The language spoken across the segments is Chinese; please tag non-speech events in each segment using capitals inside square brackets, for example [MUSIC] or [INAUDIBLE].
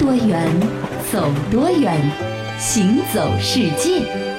多远，走多远，行走世界。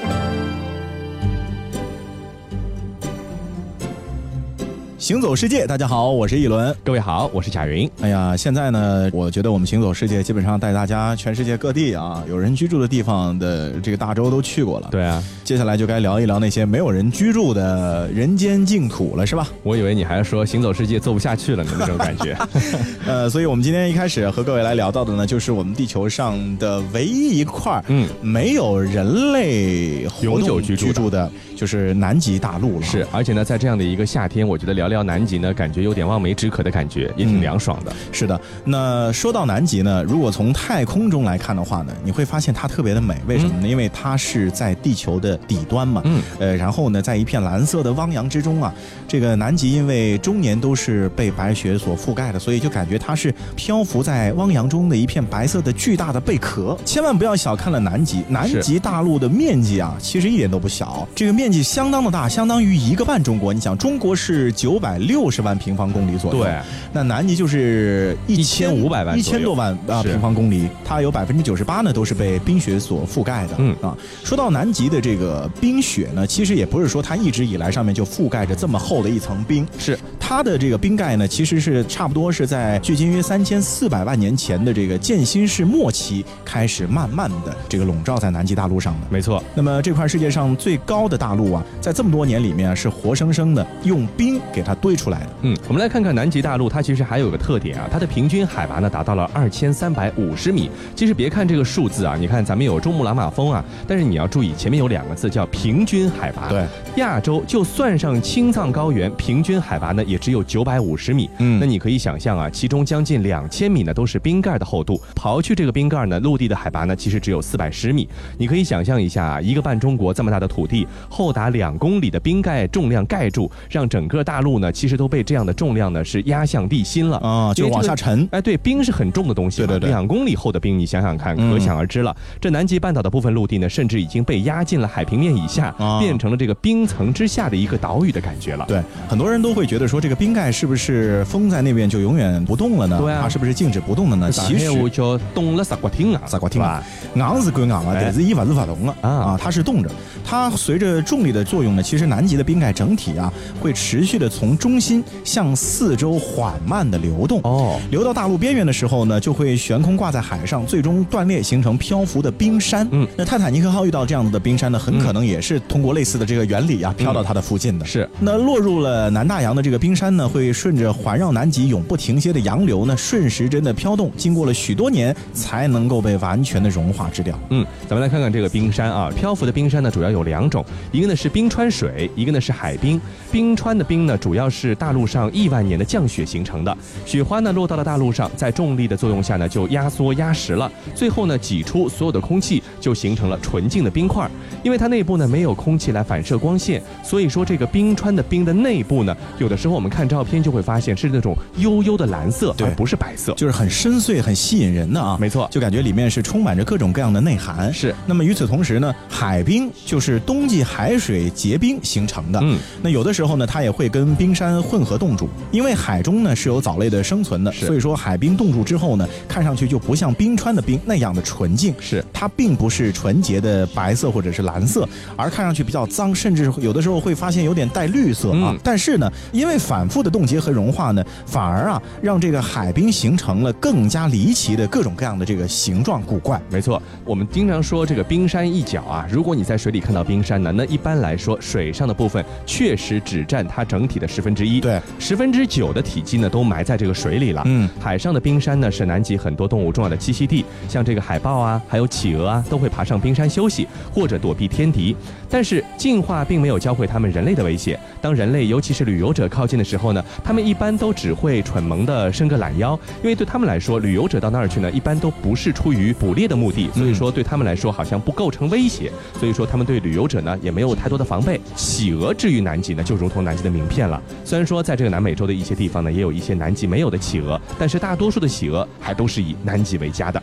行走世界，大家好，我是一轮。各位好，我是贾云。哎呀，现在呢，我觉得我们行走世界基本上带大家全世界各地啊，有人居住的地方的这个大洲都去过了。对啊，接下来就该聊一聊那些没有人居住的人间净土了，是吧？我以为你还是说行走世界做不下去了呢那种感觉。[LAUGHS] 呃，所以我们今天一开始和各位来聊到的呢，就是我们地球上的唯一一块嗯没有人类永久居住的，就是南极大陆了。是，而且呢，在这样的一个夏天，我觉得聊。聊南极呢，感觉有点望梅止渴的感觉，也挺凉爽的。是的，那说到南极呢，如果从太空中来看的话呢，你会发现它特别的美。为什么呢？因为它是在地球的底端嘛。嗯。呃，然后呢，在一片蓝色的汪洋之中啊，这个南极因为终年都是被白雪所覆盖的，所以就感觉它是漂浮在汪洋中的一片白色的巨大的贝壳。千万不要小看了南极，南极大陆的面积啊，其实一点都不小，这个面积相当的大，相当于一个半中国。你想，中国是九。百六十万平方公里左右，对，那南极就是一千五百万，一千多万啊平方公里，它有百分之九十八呢都是被冰雪所覆盖的。嗯。啊，说到南极的这个冰雪呢，其实也不是说它一直以来上面就覆盖着这么厚的一层冰，是它的这个冰盖呢，其实是差不多是在距今约三千四百万年前的这个渐新世末期开始慢慢的这个笼罩在南极大陆上的。没错，那么这块世界上最高的大陆啊，在这么多年里面啊是活生生的用冰给它。堆出来的，嗯，我们来看看南极大陆，它其实还有个特点啊，它的平均海拔呢达到了二千三百五十米。其实别看这个数字啊，你看咱们有珠穆朗玛峰啊，但是你要注意前面有两个字叫平均海拔。对，亚洲就算上青藏高原，平均海拔呢也只有九百五十米。嗯，那你可以想象啊，其中将近两千米呢都是冰盖的厚度，刨去这个冰盖呢，陆地的海拔呢其实只有四百十米。你可以想象一下啊，一个半中国这么大的土地，厚达两公里的冰盖重量盖住，让整个大陆。呢，其实都被这样的重量呢是压向地心了啊，就往下沉。哎，对，冰是很重的东西，对对对，两公里厚的冰，你想想看，可想而知了。这南极半岛的部分陆地呢，甚至已经被压进了海平面以下，变成了这个冰层之下的一个岛屿的感觉了。对，很多人都会觉得说，这个冰盖是不是封在那边就永远不动了呢？对啊，它是不是静止不动的呢？其实叫冻了啥国听啊，啥国听啊，硬是归硬了，但是一发是发动了啊，它是冻着。它随着重力的作用呢，其实南极的冰盖整体啊，会持续的从中心。向四周缓慢的流动哦，流到大陆边缘的时候呢，就会悬空挂在海上，最终断裂形成漂浮的冰山。嗯，那泰坦尼克号遇到这样子的冰山呢，很可能也是通过类似的这个原理啊，飘到它的附近的。是，那落入了南大洋的这个冰冰山呢，会顺着环绕南极永不停歇的洋流呢，顺时针的飘动，经过了许多年才能够被完全的融化制掉。嗯，咱们来看看这个冰山啊，漂浮的冰山呢，主要有两种，一个呢是冰川水，一个呢是海冰。冰川的冰呢，主要是大陆上。亿万年的降雪形成的雪花呢，落到了大陆上，在重力的作用下呢，就压缩压实了，最后呢，挤出所有的空气，就形成了纯净的冰块。因为它内部呢没有空气来反射光线，所以说这个冰川的冰的内部呢，有的时候们看照片就会发现是那种幽幽的蓝色，对，不是白色，就是很深邃、很吸引人的啊。没错，就感觉里面是充满着各种各样的内涵。是。那么与此同时呢，海冰就是冬季海水结冰形成的。嗯。那有的时候呢，它也会跟冰山混合冻住，因为海中呢是有藻类的生存的，所以说海冰冻住之后呢，看上去就不像冰川的冰那样的纯净。是。它并不是纯洁的白色或者是蓝。色，而看上去比较脏，甚至有的时候会发现有点带绿色啊。但是呢，因为反复的冻结和融化呢，反而啊让这个海冰形成了更加离奇的各种各样的这个形状古怪。没错，我们经常说这个冰山一角啊，如果你在水里看到冰山呢，那一般来说水上的部分确实只占它整体的十分之一，对，十分之九的体积呢都埋在这个水里了。嗯，海上的冰山呢是南极很多动物重要的栖息地，像这个海豹啊，还有企鹅啊，都会爬上冰山休息或者躲避。天敌，但是进化并没有教会他们人类的威胁。当人类，尤其是旅游者靠近的时候呢，他们一般都只会蠢萌的伸个懒腰，因为对他们来说，旅游者到那儿去呢，一般都不是出于捕猎的目的，所以说对他们来说好像不构成威胁。所以说他们对旅游者呢也没有太多的防备。企鹅至于南极呢，就如同南极的名片了。虽然说在这个南美洲的一些地方呢，也有一些南极没有的企鹅，但是大多数的企鹅还都是以南极为家的。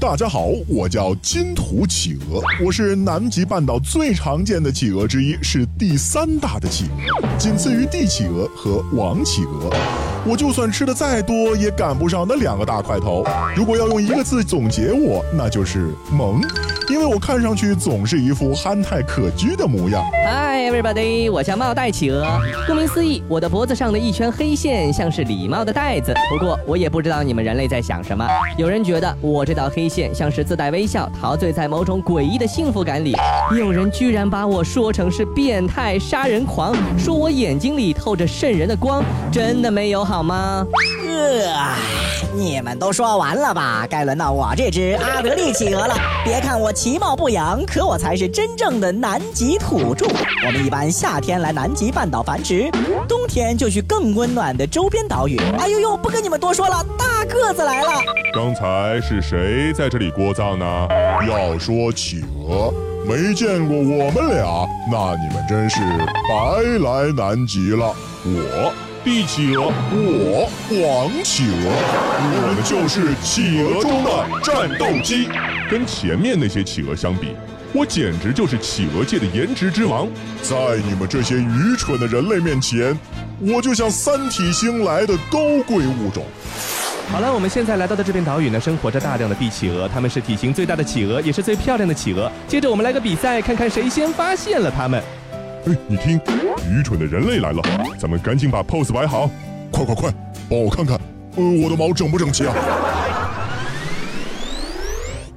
大家好，我叫金土企鹅，我是南极半岛最常见的企鹅之一，是第三大的企鹅，仅次于帝企鹅和王企鹅。我就算吃的再多，也赶不上那两个大块头。如果要用一个字总结我，那就是萌。因为我看上去总是一副憨态可掬的模样。Hi everybody，我叫帽带企鹅。顾名思义，我的脖子上的一圈黑线像是礼貌的带子。不过我也不知道你们人类在想什么。有人觉得我这道黑线像是自带微笑，陶醉在某种诡异的幸福感里。有人居然把我说成是变态杀人狂，说我眼睛里透着渗人的光，真的没有好吗？呃，你们都说完了吧？该轮到我这只阿德利企鹅了。别看我其貌不扬，可我才是真正的南极土著。我们一般夏天来南极半岛繁殖，冬天就去更温暖的周边岛屿。哎呦呦，不跟你们多说了，大个子来了。刚才是谁在这里聒噪呢？要说企鹅，没见过我们俩，那你们真是白来南极了。我。帝企鹅，我黄企鹅，我们就是企鹅中的战斗机。跟前面那些企鹅相比，我简直就是企鹅界的颜值之王。在你们这些愚蠢的人类面前，我就像三体星来的高贵物种。好了，我们现在来到的这片岛屿呢，生活着大量的帝企鹅，它们是体型最大的企鹅，也是最漂亮的企鹅。接着我们来个比赛，看看谁先发现了它们。你听，愚蠢的人类来了，咱们赶紧把 pose 摆好，快快快，帮我看看，呃，我的毛整不整齐啊？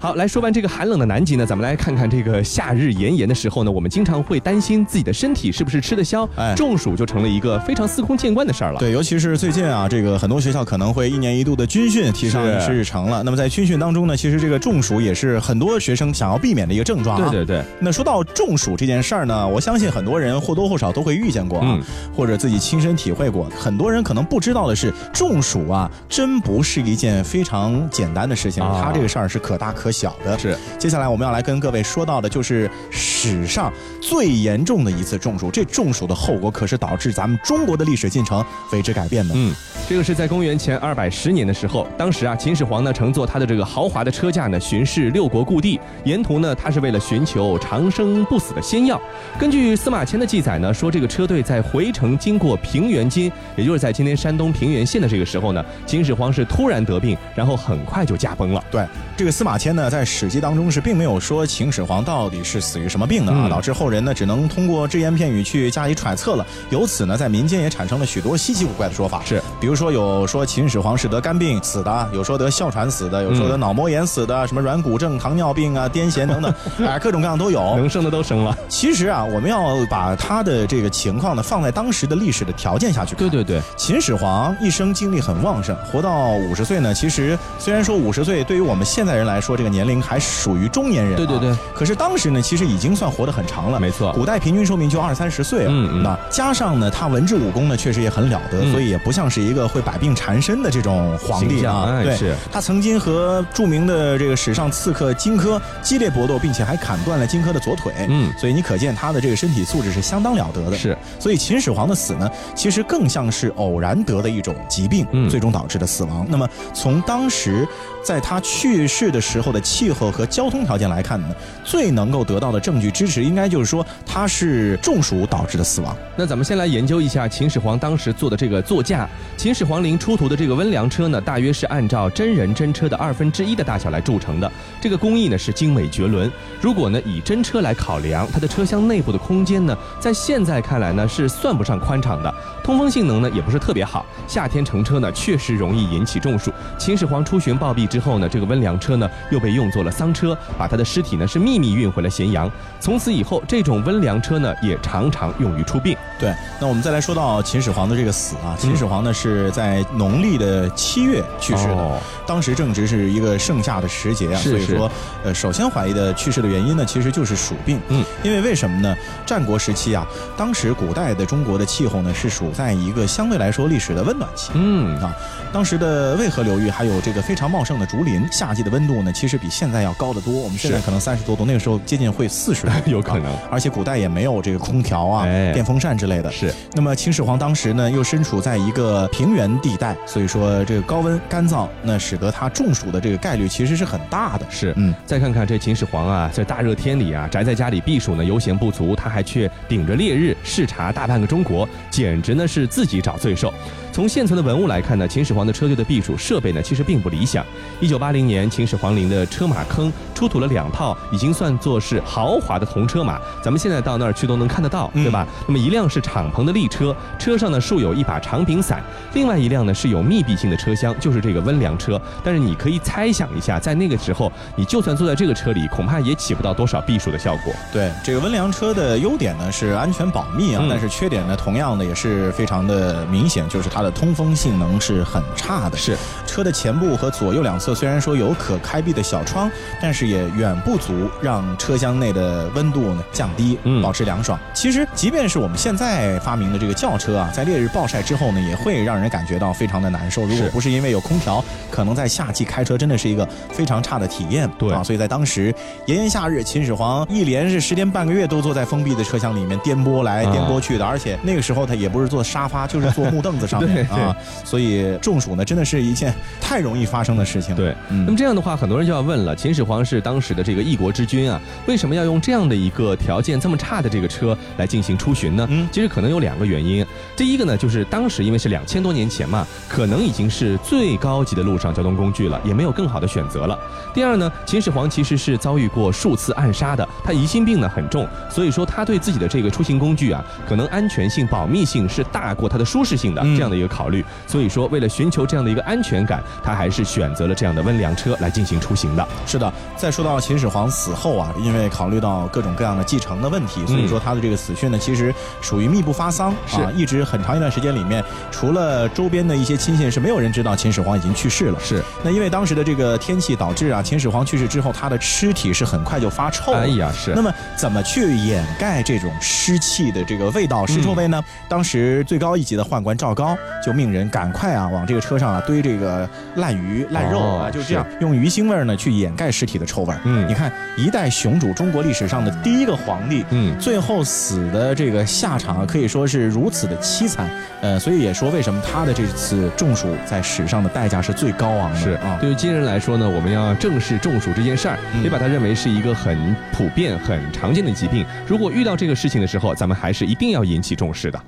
好，来说完这个寒冷的南极呢，咱们来看看这个夏日炎炎的时候呢，我们经常会担心自己的身体是不是吃得消，哎，中暑就成了一个非常司空见惯的事儿了。对，尤其是最近啊，这个很多学校可能会一年一度的军训提上日程了。那么在军训当中呢，其实这个中暑也是很多学生想要避免的一个症状啊。对对对。那说到中暑这件事儿呢，我相信很多人或多或少都会遇见过啊，或者自己亲身体会过。很多人可能不知道的是，中暑啊，真不是一件非常简单的事情，它这个事儿是可大可小的。是。接下来我们要来跟各位说到的，就是史上最严重的一次中暑。这中暑的后果可是导致咱们中国的历史进程为之改变的。嗯，这个是在公元前二百十年的时候，当时啊，秦始皇呢乘坐他的这个豪华的车驾呢巡视六国故地，沿途呢他是为了寻求长生不死的仙药。根据司马迁的记载呢，说这个车队在回程经过平原津，也就是在今天山东平原县的这个时候呢，秦始皇是突然得病，然后很快就驾崩了。对，这个司马迁呢在《史记》当中。是并没有说秦始皇到底是死于什么病的啊，导致后人呢只能通过只言片语去加以揣测了。由此呢，在民间也产生了许多稀奇古怪的说法。是，比如说有说秦始皇是得肝病死的，有说得哮喘死的，有说得脑膜炎死的，什么软骨症、糖尿病啊、癫痫等等，[LAUGHS] 哎，各种各样都有。能生的都生了。其实啊，我们要把他的这个情况呢放在当时的历史的条件下去看。对对对，秦始皇一生精力很旺盛，活到五十岁呢。其实虽然说五十岁对于我们现在人来说，这个年龄还属于中年人。对对。对，可是当时呢，其实已经算活得很长了。没错，古代平均寿命就二三十岁啊。嗯那加上呢，他文治武功呢，确实也很了得，所以也不像是一个会百病缠身的这种皇帝啊。对，是。他曾经和著名的这个史上刺客荆轲激烈搏斗，并且还砍断了荆轲的左腿。嗯，所以你可见他的这个身体素质是相当了得的。是。所以秦始皇的死呢，其实更像是偶然得的一种疾病，最终导致的死亡。那么从当时在他去世的时候的气候和交通条件来看呢，最能够得到的证据支持，应该就是说他是中暑导致的死亡。那咱们先来研究一下秦始皇当时坐的这个座驾。秦始皇陵出土的这个温凉车呢，大约是按照真人真车的二分之一的大小来铸成的。这个工艺呢是精美绝伦。如果呢以真车来考量，它的车厢内部的空间呢，在现在看来呢是算不上宽敞的，通风性能呢也不是特别好。夏天乘车呢确实容易引起中暑。秦始皇出巡暴毙之后呢，这个温凉车呢又被用作了丧车，把他的尸体呢是秘密运回了咸阳。从此以后，这种温凉车呢也常常用于出殡。对，那我们再来说到秦始皇的这个死啊，秦始皇呢是在农历的七月去世的，当时正值是一个盛夏的时节啊，所以说，呃，首先怀疑的去世的原因呢，其实就是暑病。嗯，因为为什么呢？战国时期啊，当时古代的中国的气候呢是处在一个相对来说历史的温暖期。嗯啊，当时的渭河流域还有这个非常茂盛的竹林，夏季的温度呢其实比现在要高得多。我们现在可能三十多度，那个时候接近会四十度，[LAUGHS] 有可能。而且古代也没有这个空调啊、电风扇之类的。是。那么秦始皇当时呢又身处在一个平。原地带，所以说这个高温干燥，那使得他中暑的这个概率其实是很大的。是，嗯，再看看这秦始皇啊，在大热天里啊，宅在家里避暑呢，悠闲不足，他还却顶着烈日视察大半个中国，简直呢是自己找罪受。从现存的文物来看呢，秦始皇的车队的避暑设备呢，其实并不理想。一九八零年，秦始皇陵的车马坑出土了两套，已经算作是豪华的铜车马，咱们现在到那儿去都能看得到，对吧？那么一辆是敞篷的立车，车上呢竖有一把长柄伞，另外一辆呢是有密闭性的车厢，就是这个温凉车。但是你可以猜想一下，在那个时候，你就算坐在这个车里，恐怕也起不到多少避暑的效果。对，这个温凉车的优点呢是安全保密啊，但是缺点呢同样的也是非常的明显，就是它。它的通风性能是很差的。是车的前部和左右两侧虽然说有可开闭的小窗，但是也远不足让车厢内的温度呢降低，保持凉爽。其实，即便是我们现在发明的这个轿车啊，在烈日暴晒之后呢，也会让人感觉到非常的难受。如果不是因为有空调，可能在夏季开车真的是一个非常差的体验。对啊，所以在当时炎炎夏日，秦始皇一连是十天半个月都坐在封闭的车厢里面颠簸来颠簸去的，而且那个时候他也不是坐沙发，就是坐木凳子上面。[LAUGHS] 啊，所以中暑呢，真的是一件太容易发生的事情。对，嗯那么这样的话，很多人就要问了：秦始皇是当时的这个一国之君啊，为什么要用这样的一个条件这么差的这个车来进行出巡呢？嗯，其实可能有两个原因。第一个呢，就是当时因为是两千多年前嘛，可能已经是最高级的路上交通工具了，也没有更好的选择了。第二呢，秦始皇其实是遭遇过数次暗杀的，他疑心病呢很重，所以说他对自己的这个出行工具啊，可能安全性、保密性是大过他的舒适性的这样的一个考虑。所以说，为了寻求这样的一个安全感，他还是选择了这样的温凉车来进行出行的。是的，再说到秦始皇死后啊，因为考虑到各种各样的继承的问题，所以说他的这个死讯呢，其实属于密不发丧啊，一直很长一段时间里面，除了周边的一些亲信，是没有人知道秦始皇已经去世了。是，那因为当时的这个天气导致啊，秦始皇去世之后，他的尸体是很快就发臭。哎呀，是。那么怎么去掩盖这种湿气的这个味道、尸臭味呢？当时最高一级的宦官赵高就命人赶快啊，往这个车上啊堆这个烂鱼烂肉啊，就这样用鱼腥味呢去掩盖尸体的臭味。嗯，你看一代雄主，中国历史上的第一个皇帝，嗯，最后死的这个下场啊，可以说是如此的凄惨。呃，所以也说为什么他的这次中暑在史上的代价是最高昂的。是啊，对于今人来说呢，我们要正视中暑这件事儿，别把它认为是一个很普遍、很常见的疾病。如果遇到这个事情的时候，咱们还是一定要引起重视的。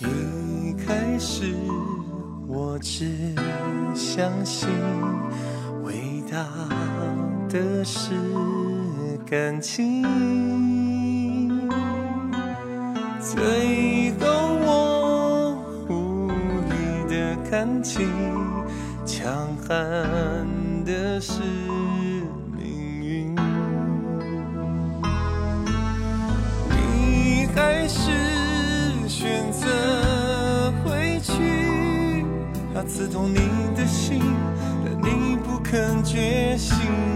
一开始。我只相信伟大的是感情，最后我无力的看清，强悍的是命运。你还是选择回去，怕。刺痛你的心，肯觉心。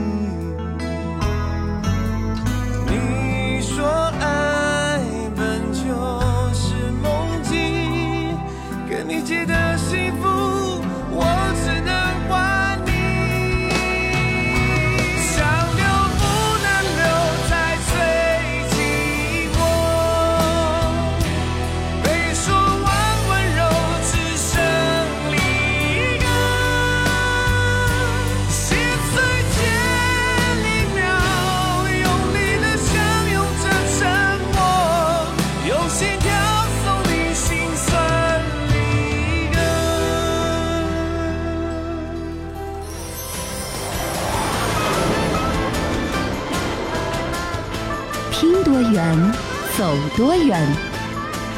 有多远，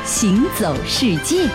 行走世界。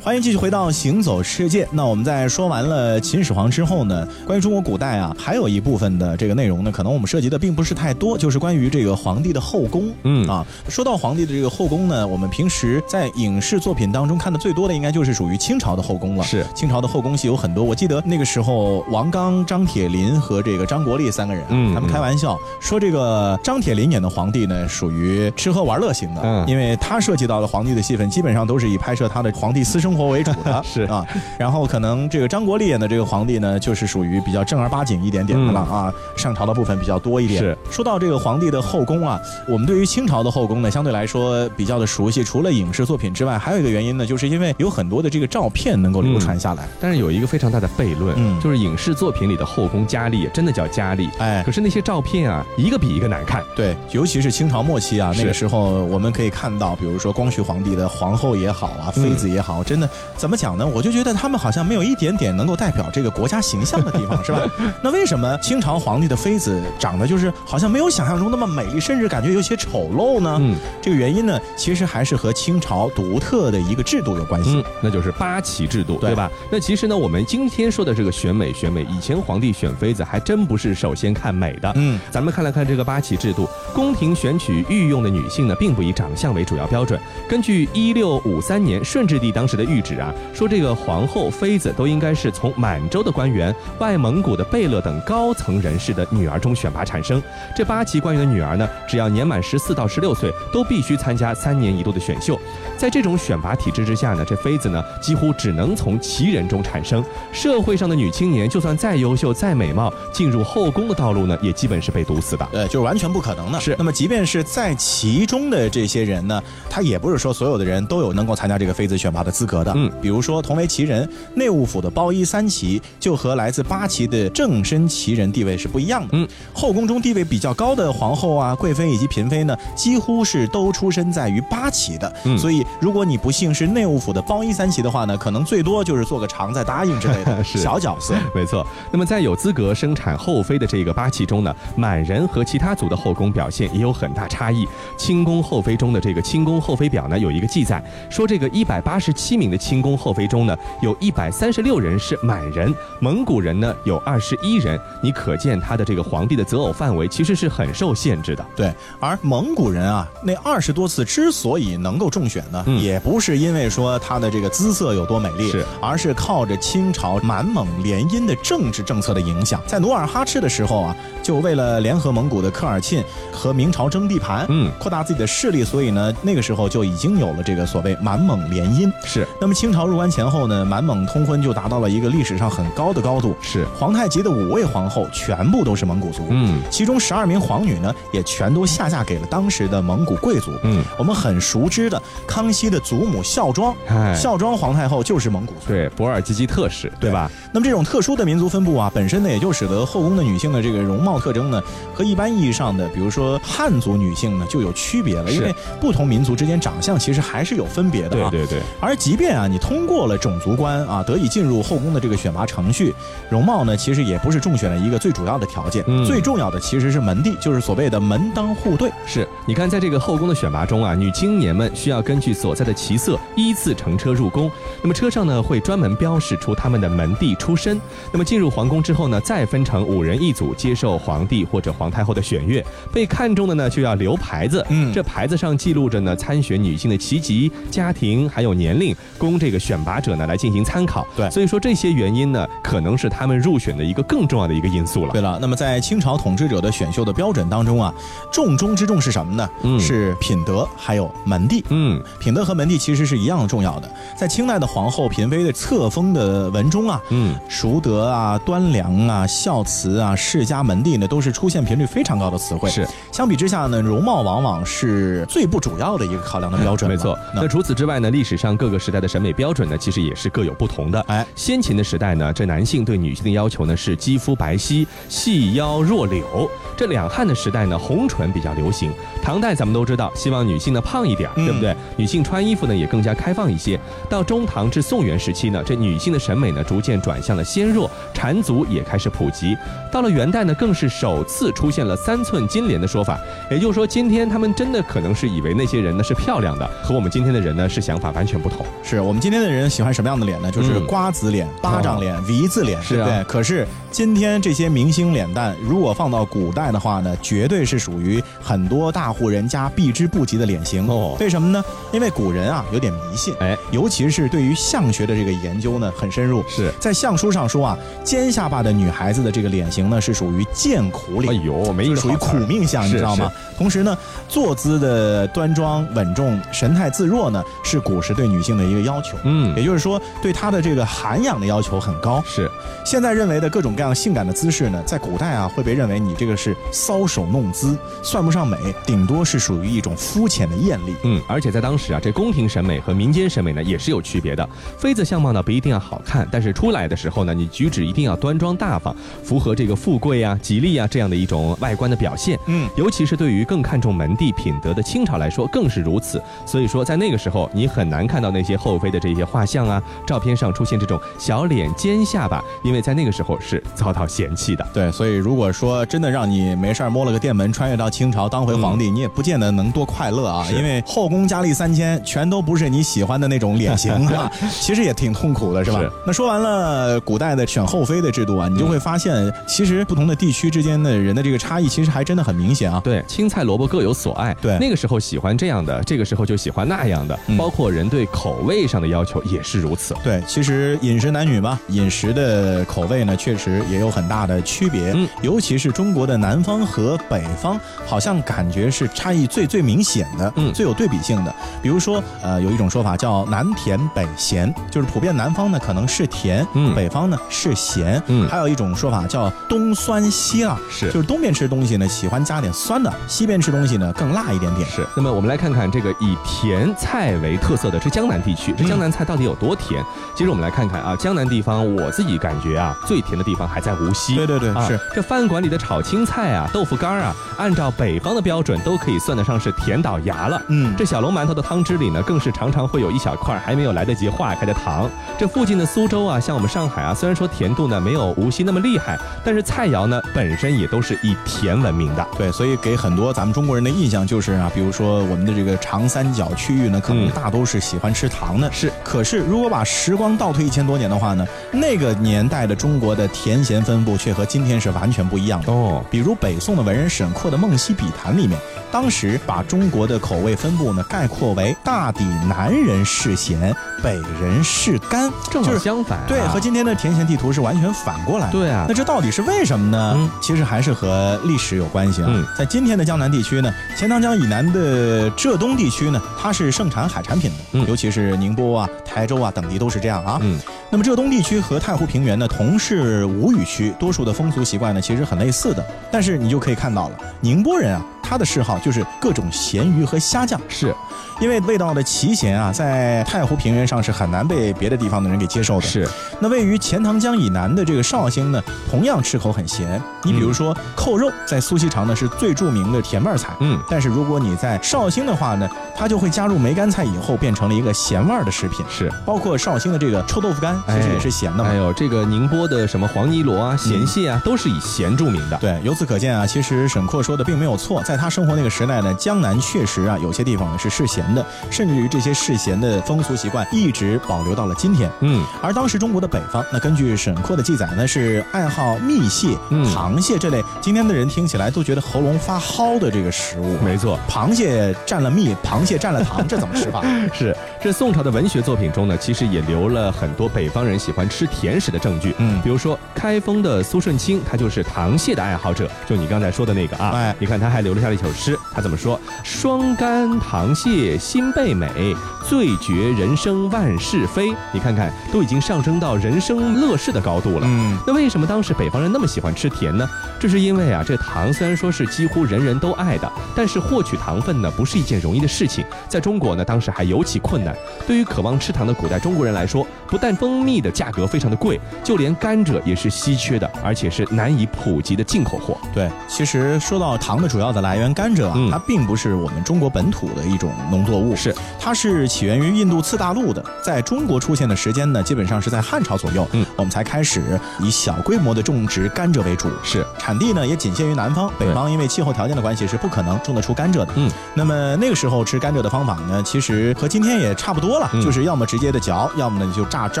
欢迎继续回到行走世界。那我们在说完了秦始皇之后呢，关于中国古代啊，还有一部分的这个内容呢，可能我们涉及的并不是太多，就是关于这个皇帝的后宫。嗯啊，说到皇帝的这个后宫呢，我们平时在影视作品当中看的最多的，应该就是属于清朝的后宫了。是清朝的后宫戏有很多，我记得那个时候王刚、张铁林和这个张国立三个人，嗯，他们开玩笑说，这个张铁林演的皇帝呢，属于吃喝玩乐型的，嗯，因为他涉及到的皇帝的戏份，基本上都是以拍摄他的皇帝私生。生活为主的，[LAUGHS] 是啊。然后可能这个张国立演的这个皇帝呢，就是属于比较正儿八经一点点的了啊，上朝的部分比较多一点。是说到这个皇帝的后宫啊，我们对于清朝的后宫呢，相对来说比较的熟悉。除了影视作品之外，还有一个原因呢，就是因为有很多的这个照片能够流传下来。但是有一个非常大的悖论，嗯就是影视作品里的后宫佳丽真的叫佳丽，哎可是那些照片啊，一个比一个难看。对，尤其是清朝末期啊，那个时候我们可以看到，比如说光绪皇帝的皇后也好啊，妃子也好，真的怎么讲呢？我就觉得他们好像没有一点点能够代表这个国家形象的地方，是吧？[LAUGHS] 那为什么清朝皇帝的妃子长得就是好像没有想象中那么美丽，甚至感觉有些丑陋呢？嗯这个原因呢，其实还是和清朝独特的一个制度有关系。嗯，那就是八旗制度，对对吧？那其实呢，我们今天说的这个选美选美，以前皇帝选妃子还真不是首先看美的。嗯，咱们看了看这个八旗制度，宫廷选取御用的女性呢，并不以长相为主要标准。根据一六五三年顺治帝当时的谕旨啊，说这个皇后、妃子都应该是从满洲的官员、外蒙古的贝勒等高层人士的女儿中选拔产生。这八旗官员的女儿呢，只要年满十四到十六岁，都必须参加三年一度的选秀。在这种选拔体制之下呢，这妃子呢几乎只能从旗人中产生。社会上的女青年，就算再优秀、再美貌，进入后宫的道路呢，也基本是被堵死的。对，就是完全不可能的。是那么即便是在其中的这些人呢，他也不是说所有的人都有能够参加这个妃子选拔的资格的。嗯，比如说同为旗人，内务府的包衣三旗就和来自八旗的正身旗人地位是不一样的。嗯，后宫中地位比较高的皇后啊、贵妃以及嫔妃呢，几乎是都出身在于八旗的。嗯所以如果你不幸是内务府的包衣三旗的话呢，可能最多就是做个常在答应之类的 [LAUGHS] 小角色。[LAUGHS] 没错，那么在有资格生产后妃的这个八旗中呢，满人和其他族的后宫表现也有很大差异。清宫后妃中的这个清宫后妃表呢，有一个记载，说这个一百八十七名的清宫后妃中呢，有一百三十六人是满人，蒙古人呢有二十一人。你可见他的这个皇帝的择偶范围其实是很受限制的。对，而蒙古人啊，那二十多次之所以能够中选呢，嗯也不是因为说他的这个姿色有多美丽，是而是靠着清朝满蒙联姻的政治政策的影响。在努尔哈赤的时候啊，就为了联合蒙古的科尔沁和明朝争地盘，嗯扩大自己的势力，所以呢，那个时候就已经有了这个所谓满蒙联姻。是那么清朝入关前后呢，满蒙通婚就达到了一个历史上很高的高度。是，皇太极的五位皇后全部都是蒙古族，嗯其中十二名皇女呢，也全都下嫁给了当时的蒙古贵族。嗯，我们很熟知的康熙的祖母孝庄，哎，孝庄皇太后就是蒙古族。对博尔济吉特氏，对吧？那么这种特殊的民族分布啊，本身呢也就使得后宫的女性的这个容貌特征呢，和一般意义上的，比如说汉族女性呢就有区别了，因为不同民族之间长相其实还是有分别的啊。对对对，而即便啊，你通过了种族关啊，得以进入后宫的这个选拔程序，容貌呢，其实也不是中选的一个最主要的条件。嗯最重要的其实是门第，就是所谓的门当户对。是，你看，在这个后宫的选拔中啊，女青年们需要根据所在的旗色依次乘车入宫。那么车上呢会专门标示出他们的门第出身。那么进入皇宫之后呢，再分成五人一组，接受皇帝或者皇太后的选阅。被看中的呢就要留牌子，嗯这牌子上记录着呢参选女性的旗籍、家庭还有年龄，供这个选拔者呢来进行参考。对所以说这些原因呢，可能是他们入选的一个更重要的一个因素了。对了，那么在清朝统治者的选秀的标准当中啊，重中之重是什么呢？嗯是品德还有门第。嗯，品德和门第其实是一样重要的。在清代的皇后、嫔妃的册封的文中啊，嗯，淑德啊、端良啊、孝慈啊、世家门第呢，都是出现频率非常高的词汇。是。相比之下呢，容貌往往是最不主要的一个考量的标准了。没错。那那除此之外呢，历史上各个时代的审美标准呢，其实也是各有不同的。哎，先秦的时代呢，这男性对女性的要求呢是肌肤白皙、细腰若柳；这两汉的时代呢，红唇比较流行。唐代咱们都知道，希望女性呢胖一点，嗯对不对？女性穿衣服呢也更加开放一些。到中唐至宋元时期呢，这女性的审美呢逐渐转向了纤弱，缠足也开始普及。到了元代呢，更是首次出现了三寸金莲的说法，也就是说，今天他们真的可能是以为那些人呢是漂亮的，和我们今天的人呢是想法完全不同。是我们今天的人喜欢什么样的脸呢？就是嗯瓜子脸、巴掌脸、V 字脸，对不对？可是今天这些明星脸蛋，如果放到古代的话呢，绝对是属于很多大户人家避之不及的脸型。哦为什么呢？因为为古人啊有点迷信，哎，尤其是对于相学的这个研究呢很深入。是在相书上说啊，尖下巴的女孩子的这个脸型呢是属于贱苦脸，哎呦，没属于苦命相，你知道吗？同时呢，坐姿的端庄稳重、神态自若呢，是古时对女性的一个要求。嗯，也就是说，对她的这个涵养的要求很高。是，现在认为的各种各样性感的姿势呢，在古代啊会被认为你这个是搔首弄姿，算不上美，顶多是属于一种肤浅的艳丽。嗯，而且在当时啊，这宫廷审美和民间审美呢也是有区别的。妃子相貌呢不一定要好看，但是出来的时候呢，你举止一定要端庄大方，符合这个富贵啊、吉利啊这样的一种外观的表现。嗯，尤其是对于更看重门第品德的清朝来说，更是如此。所以说，在那个时候，你很难看到那些后妃的这些画像啊、照片上出现这种小脸尖下巴，因为在那个时候是遭到嫌弃的。对，所以如果说真的让你没事摸了个电门，穿越到清朝当回皇帝，你也不见得能多快乐啊，因为后宫佳丽三千，全都不是你喜欢的那种脸型啊，[LAUGHS] 其实也挺痛苦的，是吧？那说完了古代的选后妃的制度啊，你就会发现，其实不同的地区之间的人的这个差异，其实还真的很明显啊。对，青菜萝卜各有所爱。对，那个时候喜欢这样的，这个时候就喜欢那样的，包括人对口味上的要求也是如此。对，其实饮食男女嘛，饮食的口味呢，确实也有很大的区别。嗯，尤其是中国的南方和北方，好像感觉是差异最最明显的，嗯，最有对比性的。比如说，呃，有一种说法叫南甜北咸，就是普遍南方呢可能是甜，嗯，北方呢是咸。嗯，还有一种说法叫东酸西辣，是，就是东边吃东西呢喜欢加点酸的，西边吃东西呢更辣一点点。是。那么我们来看看这个以甜菜为特色的这江南地区，这江南菜到底有多甜？其实我们来看看啊，江南地方，我自己感觉啊，最甜的地方还在无锡。对对对，是。这饭馆里的炒青菜啊、豆腐干啊，按照北方的标准，都可以算得上是甜倒牙了。嗯。这小龙馒头的汤汁里呢，更是常常会有一小块还没有来得及化开的糖。这附近的苏州啊，像我们上海啊，虽然说甜度呢没有无锡那么厉害，但是菜肴呢本身也都是以甜闻名的。对，所以给很多咱们中国人的印象就是啊，比如说我们的这个长三角区域呢，可能大都是喜欢吃糖的。是。可是如果把时光倒退一千多年的话呢，那个年代的中国的甜咸分布却和今天是完全不一样的哦。比如北宋的文人沈括的《梦溪笔谈》里面，当时把中国的口味分布呢概括为大抵南人嗜咸，北人嗜甘，正好相反。对，和今天的甜咸地图是完全反过来。对啊。那这到底是为什么呢？其实还是和历史有关系啊。在今天的江南地区呢，钱塘江以南的浙东地区呢，它是盛产海产品的，尤其是宁波啊、台州啊等地都是这样啊。嗯。那么浙东地区和太湖平原呢，同是吴语区，多数的风俗习惯呢，其实很类似的。但是你就可以看到了，宁波人啊。他的嗜好就是各种咸鱼和虾酱，是，因为味道的奇咸啊，在太湖平原上是很难被别的地方的人给接受的。是，那位于钱塘江以南的这个绍兴呢，同样吃口很咸。你比如说扣肉，在苏锡常呢是最著名的甜味菜。嗯，但是如果你在绍兴的话呢，它就会加入梅干菜以后变成了一个咸味的食品。是，包括绍兴的这个臭豆腐干，其实也是咸的嘛。还有这个宁波的什么黄泥螺啊、咸蟹啊，都是以咸著名的。对，由此可见啊，其实沈括说的并没有错，在。在他生活那个时代呢，江南确实啊，有些地方呢是世贤的，甚至于这些世贤的风俗习惯一直保留到了今天。嗯，而当时中国的北方，那根据沈括的记载呢，是爱好蜜蟹、螃蟹这类，今天的人听起来都觉得喉咙发蒿的这个食物。[LAUGHS] 没错，螃蟹蘸了蜜，螃蟹蘸了糖，这怎么吃法？[LAUGHS] 是，这宋朝的文学作品中呢，其实也留了很多北方人喜欢吃甜食的证据。嗯，比如说开封的苏舜钦，他就是螃蟹的爱好者，就你刚才说的那个啊。哎，你看他还留了。下了一首诗，他怎么说？双干螃蟹心倍美，醉绝人生万事非。你看看，都已经上升到人生乐事的高度了。嗯，那为什么当时北方人那么喜欢吃甜呢？这是因为啊，这糖虽然说是几乎人人都爱的，但是获取糖分呢，不是一件容易的事情。在中国呢，当时还尤其困难。对于渴望吃糖的古代中国人来说，不但蜂蜜的价格非常的贵，就连甘蔗也是稀缺的，而且是难以普及的进口货。对，其实说到糖的主要的来源甘蔗啊，它并不是我们中国本土的一种农作物，是。它是起源于印度次大陆的，在中国出现的时间呢，基本上是在汉朝左右，嗯，我们才开始以小规模的种植甘蔗为主，是。产地呢也仅限于南方，北方因为气候条件的关系是不可能种得出甘蔗的，嗯，那么那个时候吃甘蔗的方法呢，其实和今天也差不多了，就是要么直接的嚼，要么呢就榨汁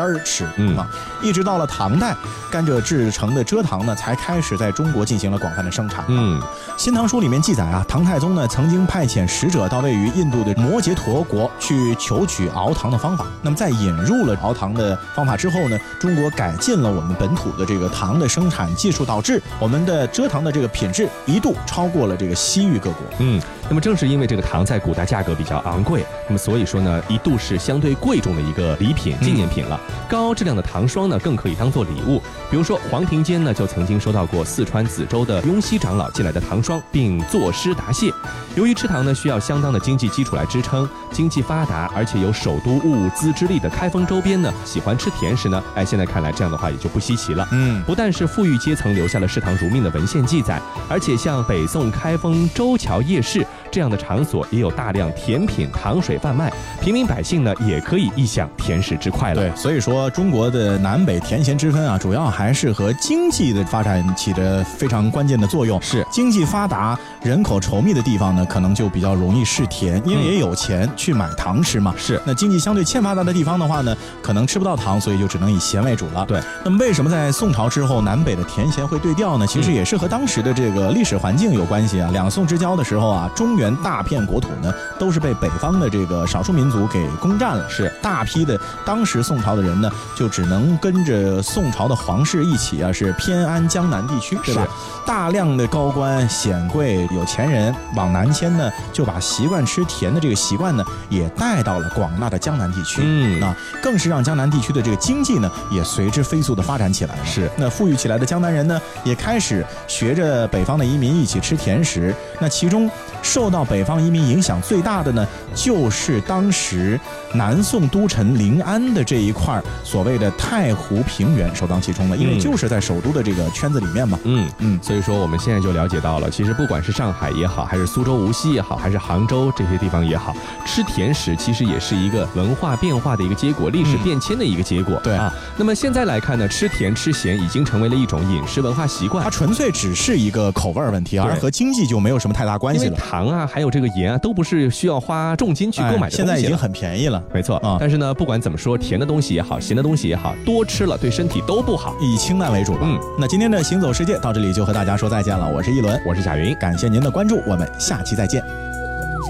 儿吃，嗯。啊，一直到了唐代，甘蔗制成的蔗糖呢才开始在中国进行了广泛的生产，嗯，《新唐书》里面记载。啊，唐太宗呢曾经派遣使者到位于印度的摩羯陀国去求取熬糖的方法。那么在引入了熬糖的方法之后呢，中国改进了我们本土的这个糖的生产技术，导致我们的蔗糖的这个品质一度超过了这个西域各国。嗯，那么正是因为这个糖在古代价格比较昂贵，那么所以说呢，一度是相对贵重的一个礼品、纪念品了。高质量的糖霜呢，更可以当做礼物。比如说黄庭坚呢，就曾经收到过四川梓州的雍熙长老寄来的糖霜，并作诗答谢。由于吃糖呢需要相当的经济基础来支撑，经济发达而且有首都物资之力的开封周边呢，喜欢吃甜食呢，哎，现在看来这样的话也就不稀奇了。嗯，不但是富裕阶层留下了嗜糖如命的文献记载，而且像北宋开封周桥夜市。这样的场所也有大量甜品、糖水贩卖，平民百姓呢也可以一享甜食之快乐。对，所以说中国的南北甜咸之分啊，主要还是和经济的发展起着非常关键的作用。是经济发达、人口稠密的地方呢，可能就比较容易嗜甜，因为也有钱去买糖吃嘛。是，那经济相对欠发达的地方的话呢，可能吃不到糖，所以就只能以咸为主了。对，那么为什么在宋朝之后，南北的甜咸会对调呢？其实也是和当时的这个历史环境有关系啊。两宋之交的时候啊，中原大片国土呢，都是被北方的这个少数民族给攻占了，是大批的当时宋朝的人呢，就只能跟着宋朝的皇室一起啊，是偏安江南地区，对吧？大量的高官显贵、有钱人往南迁呢，就把习惯吃甜的这个习惯呢，也带到了广大的江南地区。嗯，啊，更是让江南地区的这个经济呢，也随之飞速的发展起来了。是，那富裕起来的江南人呢，也开始学着北方的移民一起吃甜食。那其中受到北方移民影响最大的呢，就是当时南宋都城临安的这一块所谓的太湖平原首当其冲的，因为就是在首都的这个圈子里面嘛。嗯嗯，所以说我们现在就了解到了，其实不管是上海也好，还是苏州、无锡也好，还是杭州这些地方也好，吃甜食其实也是一个文化变化的一个结果，历史变迁的一个结果。对啊，那么现在来看呢，吃甜吃咸已经成为了一种饮食文化习惯，它纯粹只是一个口味问题，而和经济就没有什么太大关系了。糖啊，还有这个盐啊，都不是需要花重金去购买的，现在已经很便宜了。没错啊，但是呢，不管怎么说，甜的东西也好，咸的东西也好，多吃了对身体都不好，以清淡为主。嗯，那今天的行走世界到这里就和大家说再见了。我是一轮，我是贾云，感谢您的关注，我们下期再见。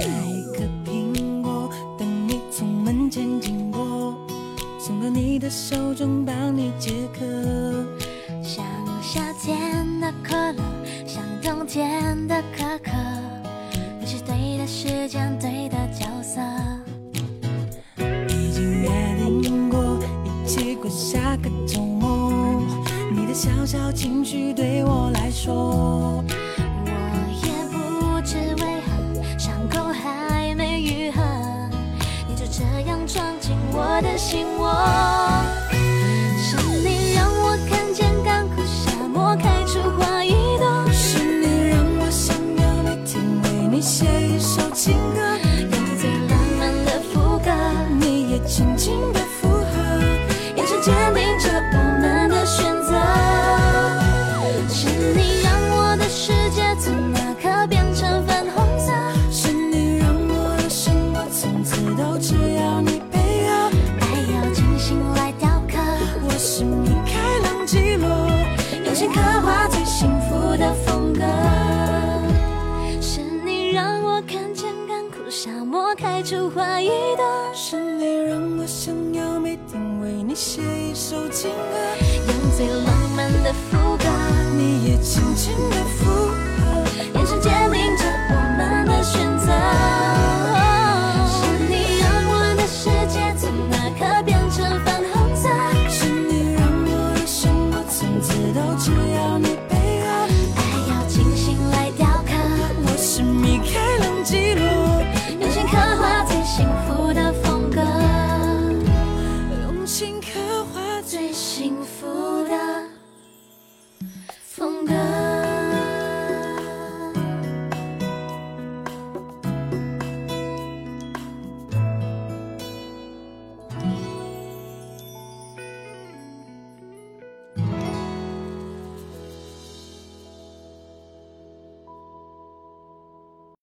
摘颗苹果，等你从门前经过，送到你的手中，帮你解渴。像夏天的可乐，像冬天的可可，时间，对的角色。已经约定过一起过下个周末，你的小小情绪对我来说，写一首情歌，用最浪漫的副歌，你也轻轻的附和，眼神坚定